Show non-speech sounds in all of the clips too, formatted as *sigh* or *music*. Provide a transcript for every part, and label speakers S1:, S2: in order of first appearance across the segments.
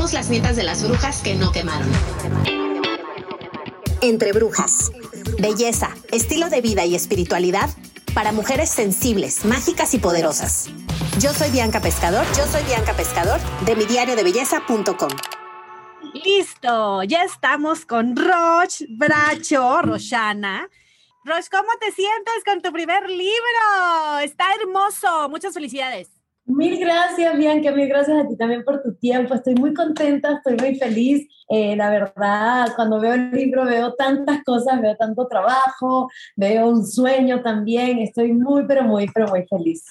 S1: Somos las nietas de las brujas que no quemaron.
S2: Entre brujas. Belleza, estilo de vida y espiritualidad para mujeres sensibles, mágicas y poderosas. Yo soy Bianca Pescador, yo soy Bianca Pescador de mi diario de belleza.com.
S3: Listo, ya estamos con Roch Bracho, Roshana. Roch, ¿cómo te sientes con tu primer libro? Está hermoso, muchas felicidades.
S4: Mil gracias, Bianca, mil gracias a ti también por tu tiempo. Estoy muy contenta, estoy muy feliz. Eh, la verdad, cuando veo el libro veo tantas cosas, veo tanto trabajo, veo un sueño también. Estoy muy, pero muy, pero muy feliz.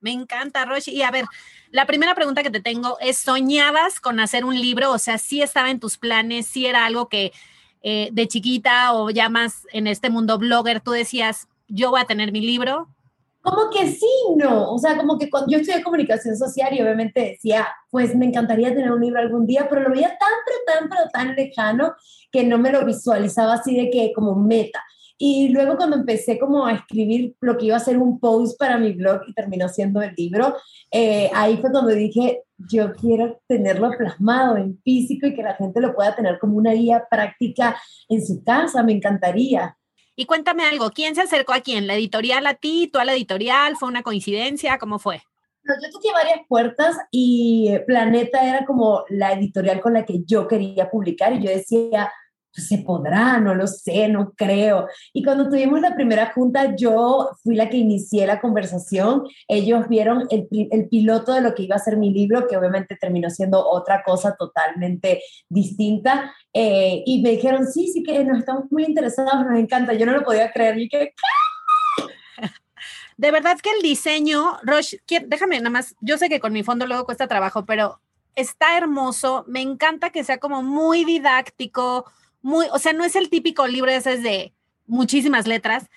S3: Me encanta, Roche. Y a ver, la primera pregunta que te tengo es, ¿soñabas con hacer un libro? O sea, ¿sí estaba en tus planes? ¿Sí era algo que eh, de chiquita o ya más en este mundo blogger tú decías, yo voy a tener mi libro?
S4: Como que sí, no. O sea, como que cuando yo estudié comunicación social y obviamente decía, pues me encantaría tener un libro algún día, pero lo veía tan, pero tan, pero tan lejano que no me lo visualizaba así de que como meta. Y luego cuando empecé como a escribir lo que iba a ser un post para mi blog y terminó siendo el libro, eh, ahí fue cuando dije, yo quiero tenerlo plasmado en físico y que la gente lo pueda tener como una guía práctica en su casa, me encantaría.
S3: Y cuéntame algo, ¿quién se acercó a quién? ¿La editorial a ti? ¿Tú a la editorial? ¿Fue una coincidencia? ¿Cómo fue?
S4: yo toqué varias puertas y Planeta era como la editorial con la que yo quería publicar y yo decía, se podrá, no lo sé, no creo. Y cuando tuvimos la primera junta, yo fui la que inicié la conversación. Ellos vieron el, el, piloto de lo que iba a ser mi libro, que obviamente terminó siendo otra cosa totalmente distinta. Eh, y me dijeron, sí, sí que nos estamos muy interesados, nos encanta. Yo no lo podía creer. Y que,
S3: de verdad que el diseño, Roche, déjame nada más, yo sé que con mi fondo luego cuesta trabajo, pero está hermoso, me encanta que sea como muy didáctico, muy, o sea, no es el típico libro ese de muchísimas letras.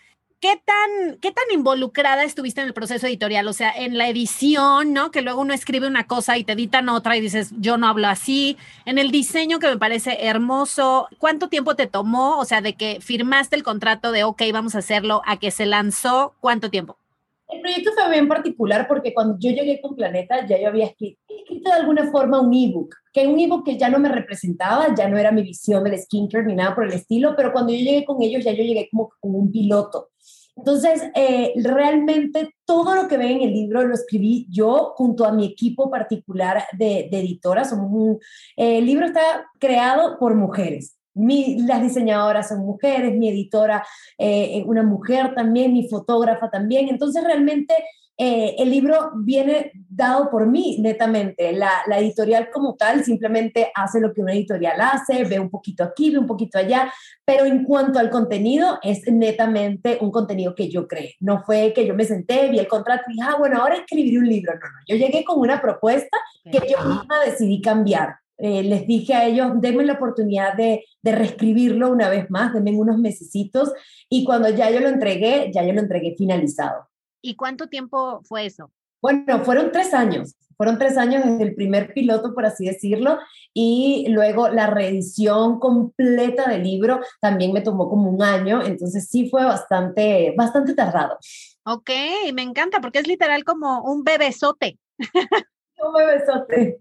S3: ¿Qué tan, ¿Qué tan involucrada estuviste en el proceso editorial? O sea, en la edición, ¿no? Que luego uno escribe una cosa y te editan otra y dices, yo no hablo así. En el diseño que me parece hermoso. ¿Cuánto tiempo te tomó? O sea, de que firmaste el contrato de, ok, vamos a hacerlo, a que se lanzó, ¿cuánto tiempo?
S4: El proyecto fue bien particular porque cuando yo llegué con Planeta ya yo había escrito, escrito de alguna forma un ebook, que un ebook que ya no me representaba, ya no era mi visión del skincare ni nada por el estilo, pero cuando yo llegué con ellos ya yo llegué como con un piloto. Entonces, eh, realmente todo lo que ven en el libro lo escribí yo junto a mi equipo particular de, de editoras. Somos eh, el libro está creado por mujeres las diseñadoras son mujeres, mi editora eh, una mujer también, mi fotógrafa también. Entonces realmente eh, el libro viene dado por mí netamente. La, la, editorial como tal simplemente hace lo que una editorial hace, ve un poquito aquí, ve un poquito allá, pero en cuanto al contenido es netamente un contenido que yo creé. No fue que yo me senté, vi el contrato y dije, ah, bueno, ahora escribir un libro. No, no, yo llegué con una propuesta que yo misma decidí cambiar. Eh, les dije a ellos, denme la oportunidad de, de, reescribirlo una vez más, denme unos mesecitos y cuando ya yo lo entregué, ya yo lo entregué finalizado.
S3: ¿Y cuánto tiempo fue eso?
S4: Bueno, fueron tres años, fueron tres años desde el primer piloto, por así decirlo, y luego la reedición completa del libro también me tomó como un año, entonces sí fue bastante, bastante tardado.
S3: Ok, me encanta porque es literal como un bebesote.
S4: un bebesote.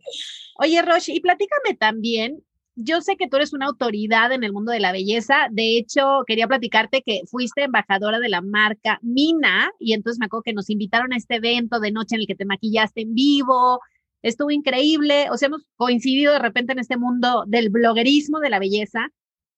S3: Oye, Roche, y platícame también, yo sé que tú eres una autoridad en el mundo de la belleza, de hecho, quería platicarte que fuiste embajadora de la marca Mina, y entonces me acuerdo que nos invitaron a este evento de noche en el que te maquillaste en vivo, estuvo increíble, o sea, hemos coincidido de repente en este mundo del bloguerismo de la belleza,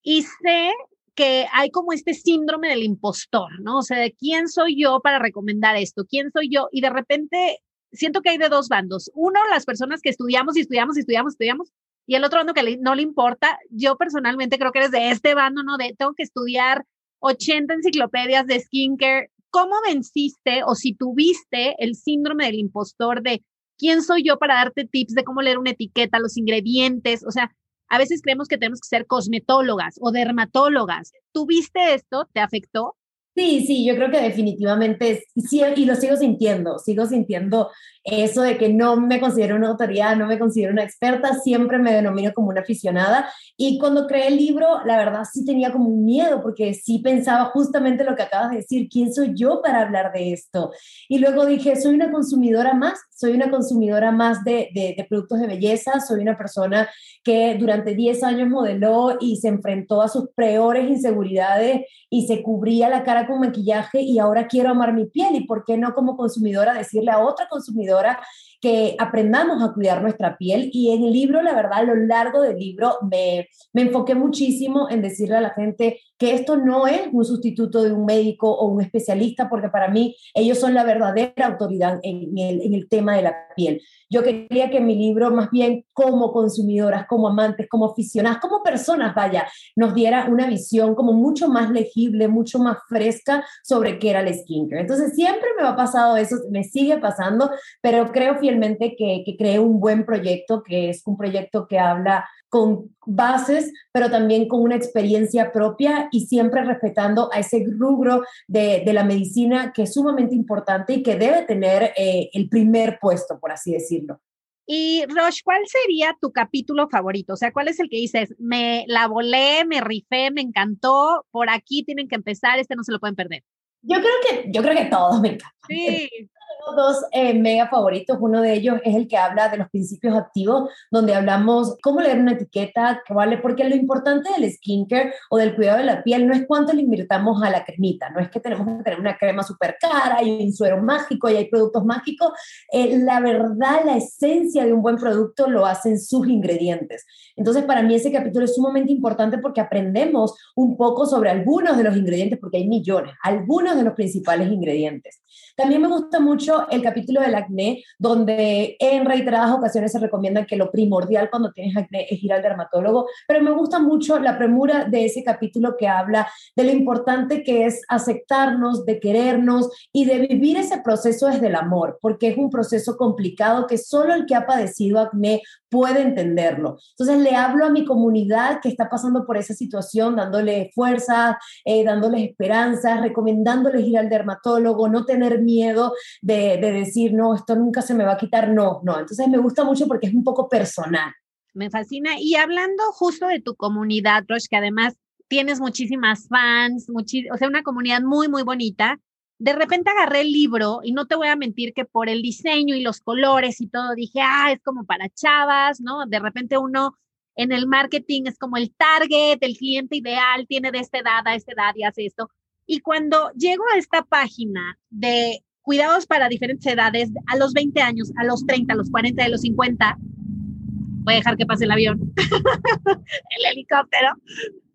S3: y sé que hay como este síndrome del impostor, ¿no? O sea, quién soy yo para recomendar esto, quién soy yo, y de repente siento que hay de dos bandos. Uno, las personas que estudiamos y estudiamos y estudiamos, estudiamos, y el otro bando que no le importa. Yo personalmente creo que eres de este bando, ¿no? Tengo que estudiar 80 enciclopedias de skincare. ¿Cómo venciste o si tuviste el síndrome del impostor de quién soy yo para darte tips de cómo leer una etiqueta, los ingredientes? O sea, a veces creemos que tenemos que ser cosmetólogas o dermatólogas. ¿Tuviste esto? ¿Te afectó?
S4: Sí, sí, yo creo que definitivamente, sí, y lo sigo sintiendo, sigo sintiendo eso de que no me considero una autoridad, no me considero una experta, siempre me denomino como una aficionada. Y cuando creé el libro, la verdad sí tenía como un miedo, porque sí pensaba justamente lo que acabas de decir, ¿quién soy yo para hablar de esto? Y luego dije, soy una consumidora más, soy una consumidora más de, de, de productos de belleza, soy una persona que durante 10 años modeló y se enfrentó a sus peores inseguridades y se cubría la cara con maquillaje y ahora quiero amar mi piel y por qué no como consumidora decirle a otra consumidora que aprendamos a cuidar nuestra piel y en el libro, la verdad, a lo largo del libro me, me enfoqué muchísimo en decirle a la gente que esto no es un sustituto de un médico o un especialista, porque para mí ellos son la verdadera autoridad en el, en el tema de la piel. Yo quería que mi libro, más bien como consumidoras, como amantes, como aficionadas, como personas, vaya, nos diera una visión como mucho más legible, mucho más fresca sobre qué era el skincare. Entonces siempre me ha pasado eso, me sigue pasando, pero creo fielmente que, que creé un buen proyecto, que es un proyecto que habla con bases, pero también con una experiencia propia y siempre respetando a ese rubro de, de la medicina que es sumamente importante y que debe tener eh, el primer puesto, por así decirlo.
S3: Y Roche, ¿cuál sería tu capítulo favorito? O sea, ¿cuál es el que dices, me la volé, me rifé, me encantó, por aquí tienen que empezar, este no se lo pueden perder?
S4: Yo creo que, yo creo que todos me encantan.
S3: Sí.
S4: Tengo dos eh, mega favoritos. Uno de ellos es el que habla de los principios activos, donde hablamos cómo leer una etiqueta, ¿vale? Porque lo importante del skincare o del cuidado de la piel no es cuánto le invirtamos a la cremita, no es que tenemos que tener una crema súper cara y un suero mágico y hay productos mágicos. Eh, la verdad, la esencia de un buen producto lo hacen sus ingredientes. Entonces, para mí ese capítulo es sumamente importante porque aprendemos un poco sobre algunos de los ingredientes, porque hay millones, algunos de los principales ingredientes. También me gusta mucho el capítulo del acné, donde en reiteradas ocasiones se recomienda que lo primordial cuando tienes acné es ir al dermatólogo, pero me gusta mucho la premura de ese capítulo que habla de lo importante que es aceptarnos, de querernos y de vivir ese proceso desde el amor, porque es un proceso complicado que solo el que ha padecido acné puede entenderlo. Entonces le hablo a mi comunidad que está pasando por esa situación, dándole fuerza, eh, dándoles esperanzas, recomendándoles ir al dermatólogo, no tener miedo de, de decir, no, esto nunca se me va a quitar, no, no. Entonces me gusta mucho porque es un poco personal.
S3: Me fascina. Y hablando justo de tu comunidad, Roche, que además tienes muchísimas fans, o sea, una comunidad muy, muy bonita. De repente agarré el libro y no te voy a mentir que por el diseño y los colores y todo dije, ah, es como para chavas, ¿no? De repente uno en el marketing es como el target, el cliente ideal, tiene de esta edad a esta edad y hace esto. Y cuando llego a esta página de cuidados para diferentes edades, a los 20 años, a los 30, a los 40, a los 50, voy a dejar que pase el avión, *laughs* el helicóptero.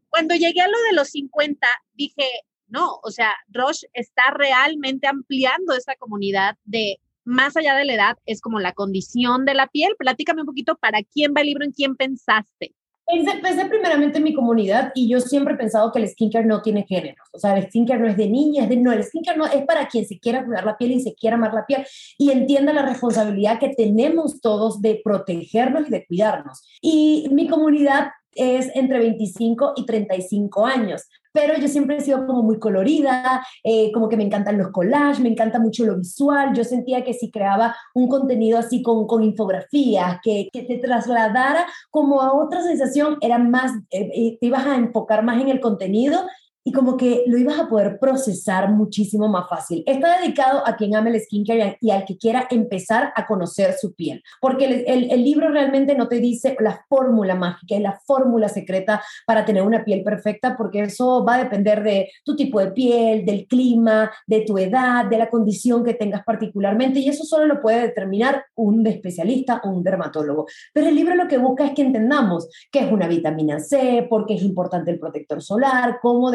S3: Cuando llegué a lo de los 50, dije, no, o sea, Roche está realmente ampliando esa comunidad de más allá de la edad, es como la condición de la piel. Platícame un poquito para quién va el libro, en quién pensaste.
S4: Pensé, pensé, primeramente en mi comunidad y yo siempre he pensado que el skincare no tiene géneros. O sea, el skincare no es de niñas, de no, el skincare no es para quien se quiera cuidar la piel y se quiera amar la piel y entienda la responsabilidad que tenemos todos de protegernos y de cuidarnos. Y mi comunidad es entre 25 y 35 años pero yo siempre he sido como muy colorida, eh, como que me encantan los collages, me encanta mucho lo visual. Yo sentía que si creaba un contenido así con, con infografías, que, que te trasladara como a otra sensación, era más, eh, eh, te ibas a enfocar más en el contenido y como que lo ibas a poder procesar muchísimo más fácil. Está dedicado a quien ame el skincare y al que quiera empezar a conocer su piel, porque el, el, el libro realmente no te dice la fórmula mágica la fórmula secreta para tener una piel perfecta, porque eso va a depender de tu tipo de piel, del clima, de tu edad, de la condición que tengas particularmente, y eso solo lo puede determinar un especialista o un dermatólogo. Pero el libro lo que busca es que entendamos qué es una vitamina C, por qué es importante el protector solar, cómo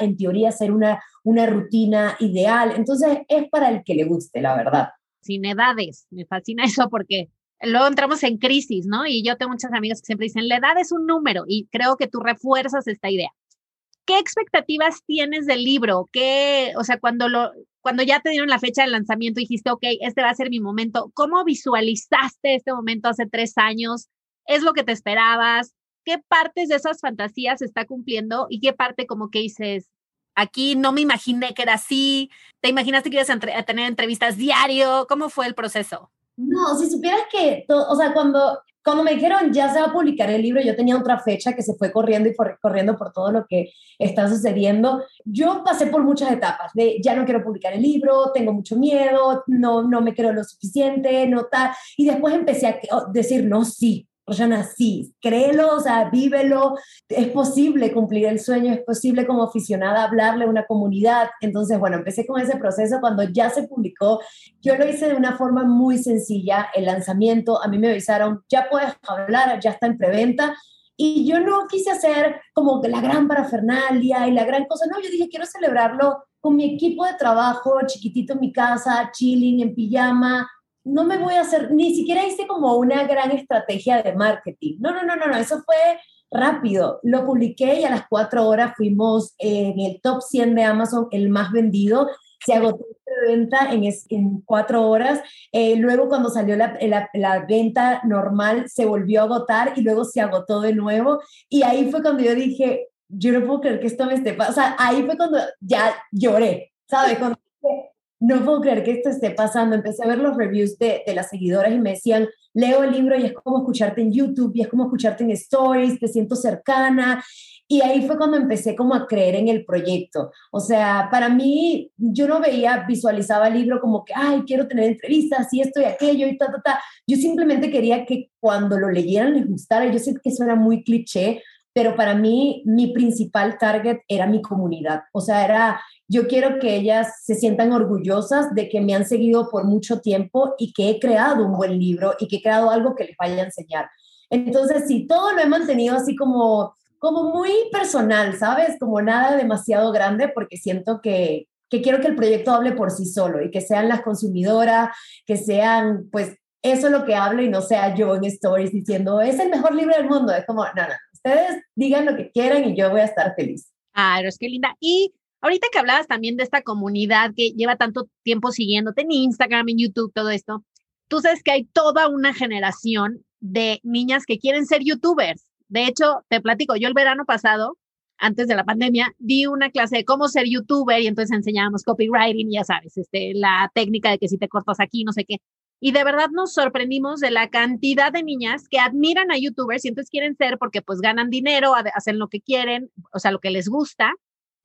S4: en teoría, ser una, una rutina ideal. Entonces, es para el que le guste, la verdad.
S3: Sin edades, me fascina eso porque luego entramos en crisis, ¿no? Y yo tengo muchas amigas que siempre dicen, la edad es un número y creo que tú refuerzas esta idea. ¿Qué expectativas tienes del libro? ¿Qué, o sea, cuando lo, cuando ya te dieron la fecha de lanzamiento, dijiste, ok, este va a ser mi momento. ¿Cómo visualizaste este momento hace tres años? ¿Es lo que te esperabas? Qué partes de esas fantasías está cumpliendo y qué parte como que dices, aquí no me imaginé que era así. ¿Te imaginaste que ibas a, tener entrevistas diario? ¿Cómo fue el proceso?
S4: No, si supieras que, o sea, cuando, cuando me dijeron ya se va a publicar el libro, yo tenía otra fecha que se fue corriendo y corriendo por todo lo que está sucediendo. Yo pasé por muchas etapas de ya no quiero publicar el libro, tengo mucho miedo, no, no me creo lo suficiente, no tal. Y después empecé a decir, no, sí, Rosana, sí, créelo, o sea, vívelo, es posible cumplir el sueño, es posible como aficionada hablarle a una comunidad. Entonces, bueno, empecé con ese proceso cuando ya se publicó. Yo lo hice de una forma muy sencilla, el lanzamiento, a mí me avisaron, ya puedes hablar, ya está en preventa. Y yo no quise hacer como la gran parafernalia y la gran cosa, no, yo dije, quiero celebrarlo con mi equipo de trabajo, chiquitito en mi casa, chilling, en pijama, no me voy a hacer, ni siquiera hice como una gran estrategia de marketing. No, no, no, no, no, eso fue rápido. Lo publiqué y a las cuatro horas fuimos en el top 100 de Amazon, el más vendido. Se agotó la venta en, en cuatro horas. Eh, luego cuando salió la, la, la, venta normal, se volvió a agotar y luego se agotó de nuevo. Y ahí fue cuando yo dije, yo no puedo creer que esto me esté pasando. O sea, ahí fue cuando ya lloré, ¿sabes? Cuando no puedo creer que esto esté pasando. Empecé a ver los reviews de, de, las seguidoras y me decían, leo el libro y es como escucharte en YouTube, y es como escucharte en stories, te siento cercana. Y ahí fue cuando empecé como a creer en el proyecto. O sea, para mí, yo no veía, visualizaba el libro como que, ay, quiero tener entrevistas y esto y aquello y ta, ta, ta. Yo simplemente quería que cuando lo leyeran les gustara. Yo sé que eso era muy cliché, pero para mí mi principal target era mi comunidad. O sea, era yo quiero que ellas se sientan orgullosas de que me han seguido por mucho tiempo y que he creado un buen libro y que he creado algo que les vaya a enseñar. Entonces, sí, todo lo he mantenido así como, como muy personal, ¿sabes? Como nada demasiado grande porque siento que, que quiero que el proyecto hable por sí solo y que sean las consumidoras, que sean, pues, eso lo que hablo y no sea yo en stories diciendo, es el mejor libro del mundo. Es como, no, no, ustedes digan lo que quieran y yo voy a estar feliz.
S3: Ah, es que linda. Y Ahorita que hablabas también de esta comunidad que lleva tanto tiempo siguiéndote en Instagram, en YouTube, todo esto, tú sabes que hay toda una generación de niñas que quieren ser youtubers. De hecho, te platico, yo el verano pasado, antes de la pandemia, di una clase de cómo ser youtuber y entonces enseñábamos copywriting, ya sabes, este, la técnica de que si te cortas aquí, no sé qué. Y de verdad nos sorprendimos de la cantidad de niñas que admiran a youtubers y entonces quieren ser porque pues ganan dinero, hacen lo que quieren, o sea, lo que les gusta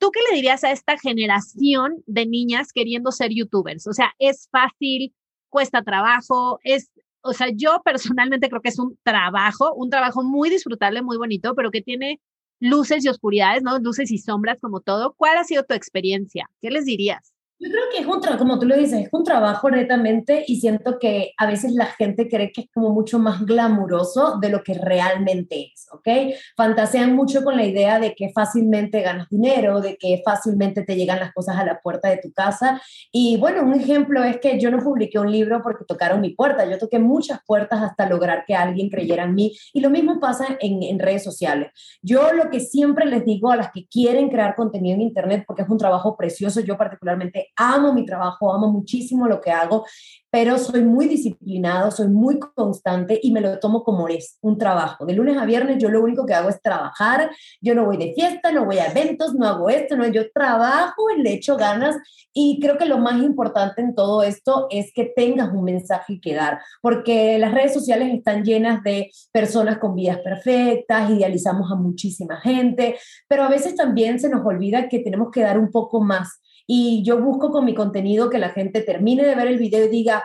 S3: ¿Tú qué le dirías a esta generación de niñas queriendo ser youtubers? O sea, es fácil, cuesta trabajo, es, o sea, yo personalmente creo que es un trabajo, un trabajo muy disfrutable, muy bonito, pero que tiene luces y oscuridades, ¿no? Luces y sombras como todo. ¿Cuál ha sido tu experiencia? ¿Qué les dirías?
S4: Yo creo que es un trabajo, como tú lo dices, es un trabajo netamente y siento que a veces la gente cree que es como mucho más glamuroso de lo que realmente es, ¿ok? Fantasean mucho con la idea de que fácilmente ganas dinero, de que fácilmente te llegan las cosas a la puerta de tu casa. Y bueno, un ejemplo es que yo no publiqué un libro porque tocaron mi puerta, yo toqué muchas puertas hasta lograr que alguien creyera en mí. Y lo mismo pasa en, en redes sociales. Yo lo que siempre les digo a las que quieren crear contenido en Internet, porque es un trabajo precioso, yo particularmente amo mi trabajo, amo muchísimo lo que hago, pero soy muy disciplinado, soy muy constante y me lo tomo como es un trabajo. De lunes a viernes yo lo único que hago es trabajar, yo no voy de fiesta, no voy a eventos, no hago esto, no, yo trabajo y le echo ganas y creo que lo más importante en todo esto es que tengas un mensaje que dar, porque las redes sociales están llenas de personas con vidas perfectas, idealizamos a muchísima gente, pero a veces también se nos olvida que tenemos que dar un poco más y yo busco con mi contenido que la gente termine de ver el video y diga,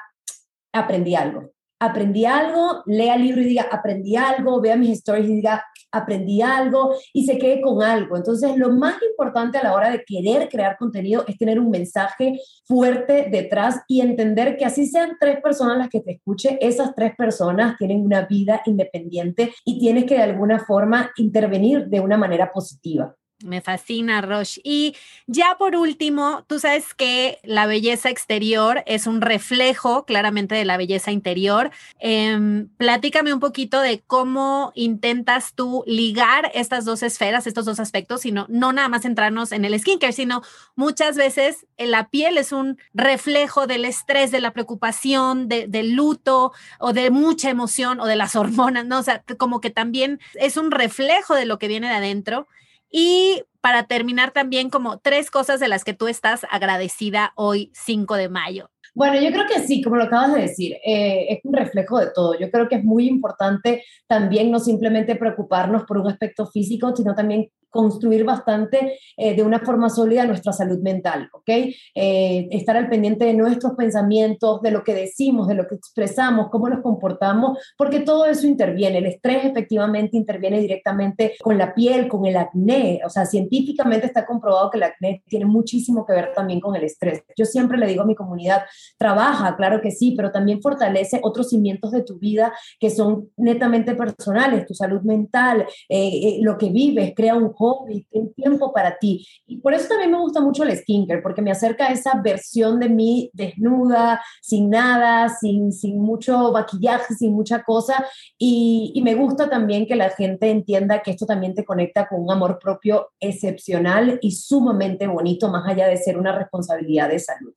S4: aprendí algo. Aprendí algo, lea el libro y diga, aprendí algo, vea mis stories y diga, aprendí algo y se quede con algo. Entonces, lo más importante a la hora de querer crear contenido es tener un mensaje fuerte detrás y entender que así sean tres personas las que te escuchen, esas tres personas tienen una vida independiente y tienes que de alguna forma intervenir de una manera positiva.
S3: Me fascina, Roche. Y ya por último, tú sabes que la belleza exterior es un reflejo claramente de la belleza interior. Em, platícame un poquito de cómo intentas tú ligar estas dos esferas, estos dos aspectos, sino no nada más centrarnos en el skincare, sino muchas veces la piel es un reflejo del estrés, de la preocupación, del luto o de mucha emoción o de las *laughs* hormonas, ¿no? O sea, como que también es un reflejo de lo que viene de adentro. Y para terminar también como tres cosas de las que tú estás agradecida hoy 5 de mayo.
S4: Bueno, yo creo que sí, como lo acabas de decir, eh, es un reflejo de todo. Yo creo que es muy importante también no simplemente preocuparnos por un aspecto físico, sino también construir bastante eh, de una forma sólida nuestra salud mental, ¿ok? Eh, estar al pendiente de nuestros pensamientos, de lo que decimos, de lo que expresamos, cómo nos comportamos, porque todo eso interviene. El estrés efectivamente interviene directamente con la piel, con el acné. O sea, científicamente está comprobado que el acné tiene muchísimo que ver también con el estrés. Yo siempre le digo a mi comunidad, trabaja, claro que sí, pero también fortalece otros cimientos de tu vida que son netamente personales, tu salud mental, eh, lo que vives, crea un hobby, ten tiempo para ti. Y por eso también me gusta mucho el skincare, porque me acerca a esa versión de mí desnuda, sin nada, sin, sin mucho maquillaje, sin mucha cosa. Y, y me gusta también que la gente entienda que esto también te conecta con un amor propio excepcional y sumamente bonito, más allá de ser una responsabilidad de salud.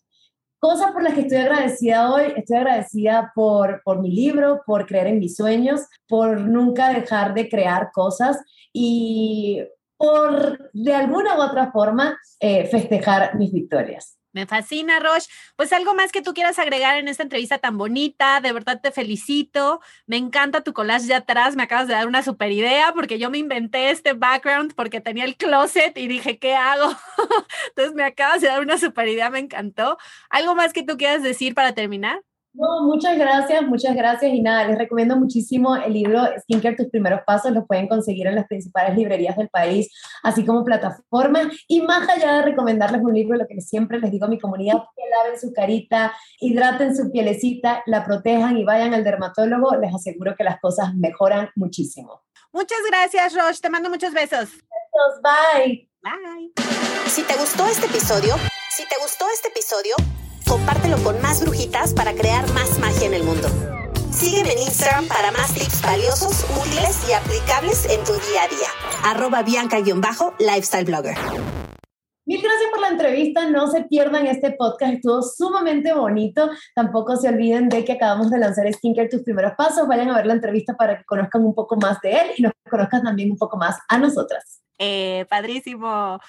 S4: Cosas por las que estoy agradecida hoy, estoy agradecida por, por mi libro, por creer en mis sueños, por nunca dejar de crear cosas y por de alguna u otra forma eh, festejar mis victorias.
S3: Me fascina, Roche. Pues algo más que tú quieras agregar en esta entrevista tan bonita, de verdad te felicito. Me encanta tu collage de atrás, me acabas de dar una super idea porque yo me inventé este background porque tenía el closet y dije, ¿qué hago? *laughs* Entonces me acabas de dar una super idea, me encantó. ¿Algo más que tú quieras decir para terminar?
S4: No, muchas gracias, muchas gracias y nada, les recomiendo muchísimo el libro Skincare Tus Primeros Pasos, lo pueden conseguir en las principales librerías del país, así como plataformas y más allá de recomendarles un libro, lo que siempre les digo a mi comunidad, que laven su carita, hidraten su pielecita, la protejan y vayan al dermatólogo, les aseguro que las cosas mejoran muchísimo.
S3: Muchas gracias, Roche, te mando muchos besos.
S4: Besos, bye.
S3: Bye.
S2: Si te gustó este episodio, si te gustó este episodio, compártelo con más brujitas para crear más magia en el mundo. Sígueme en Instagram para más tips valiosos, útiles y aplicables en tu día a día. Arroba Bianca-Lifestyle Blogger.
S4: Mil gracias por la entrevista. No se pierdan este podcast. Estuvo sumamente bonito. Tampoco se olviden de que acabamos de lanzar Skincare Tus Primeros Pasos. Vayan a ver la entrevista para que conozcan un poco más de él y nos conozcan también un poco más a nosotras.
S3: Eh, padrísimo.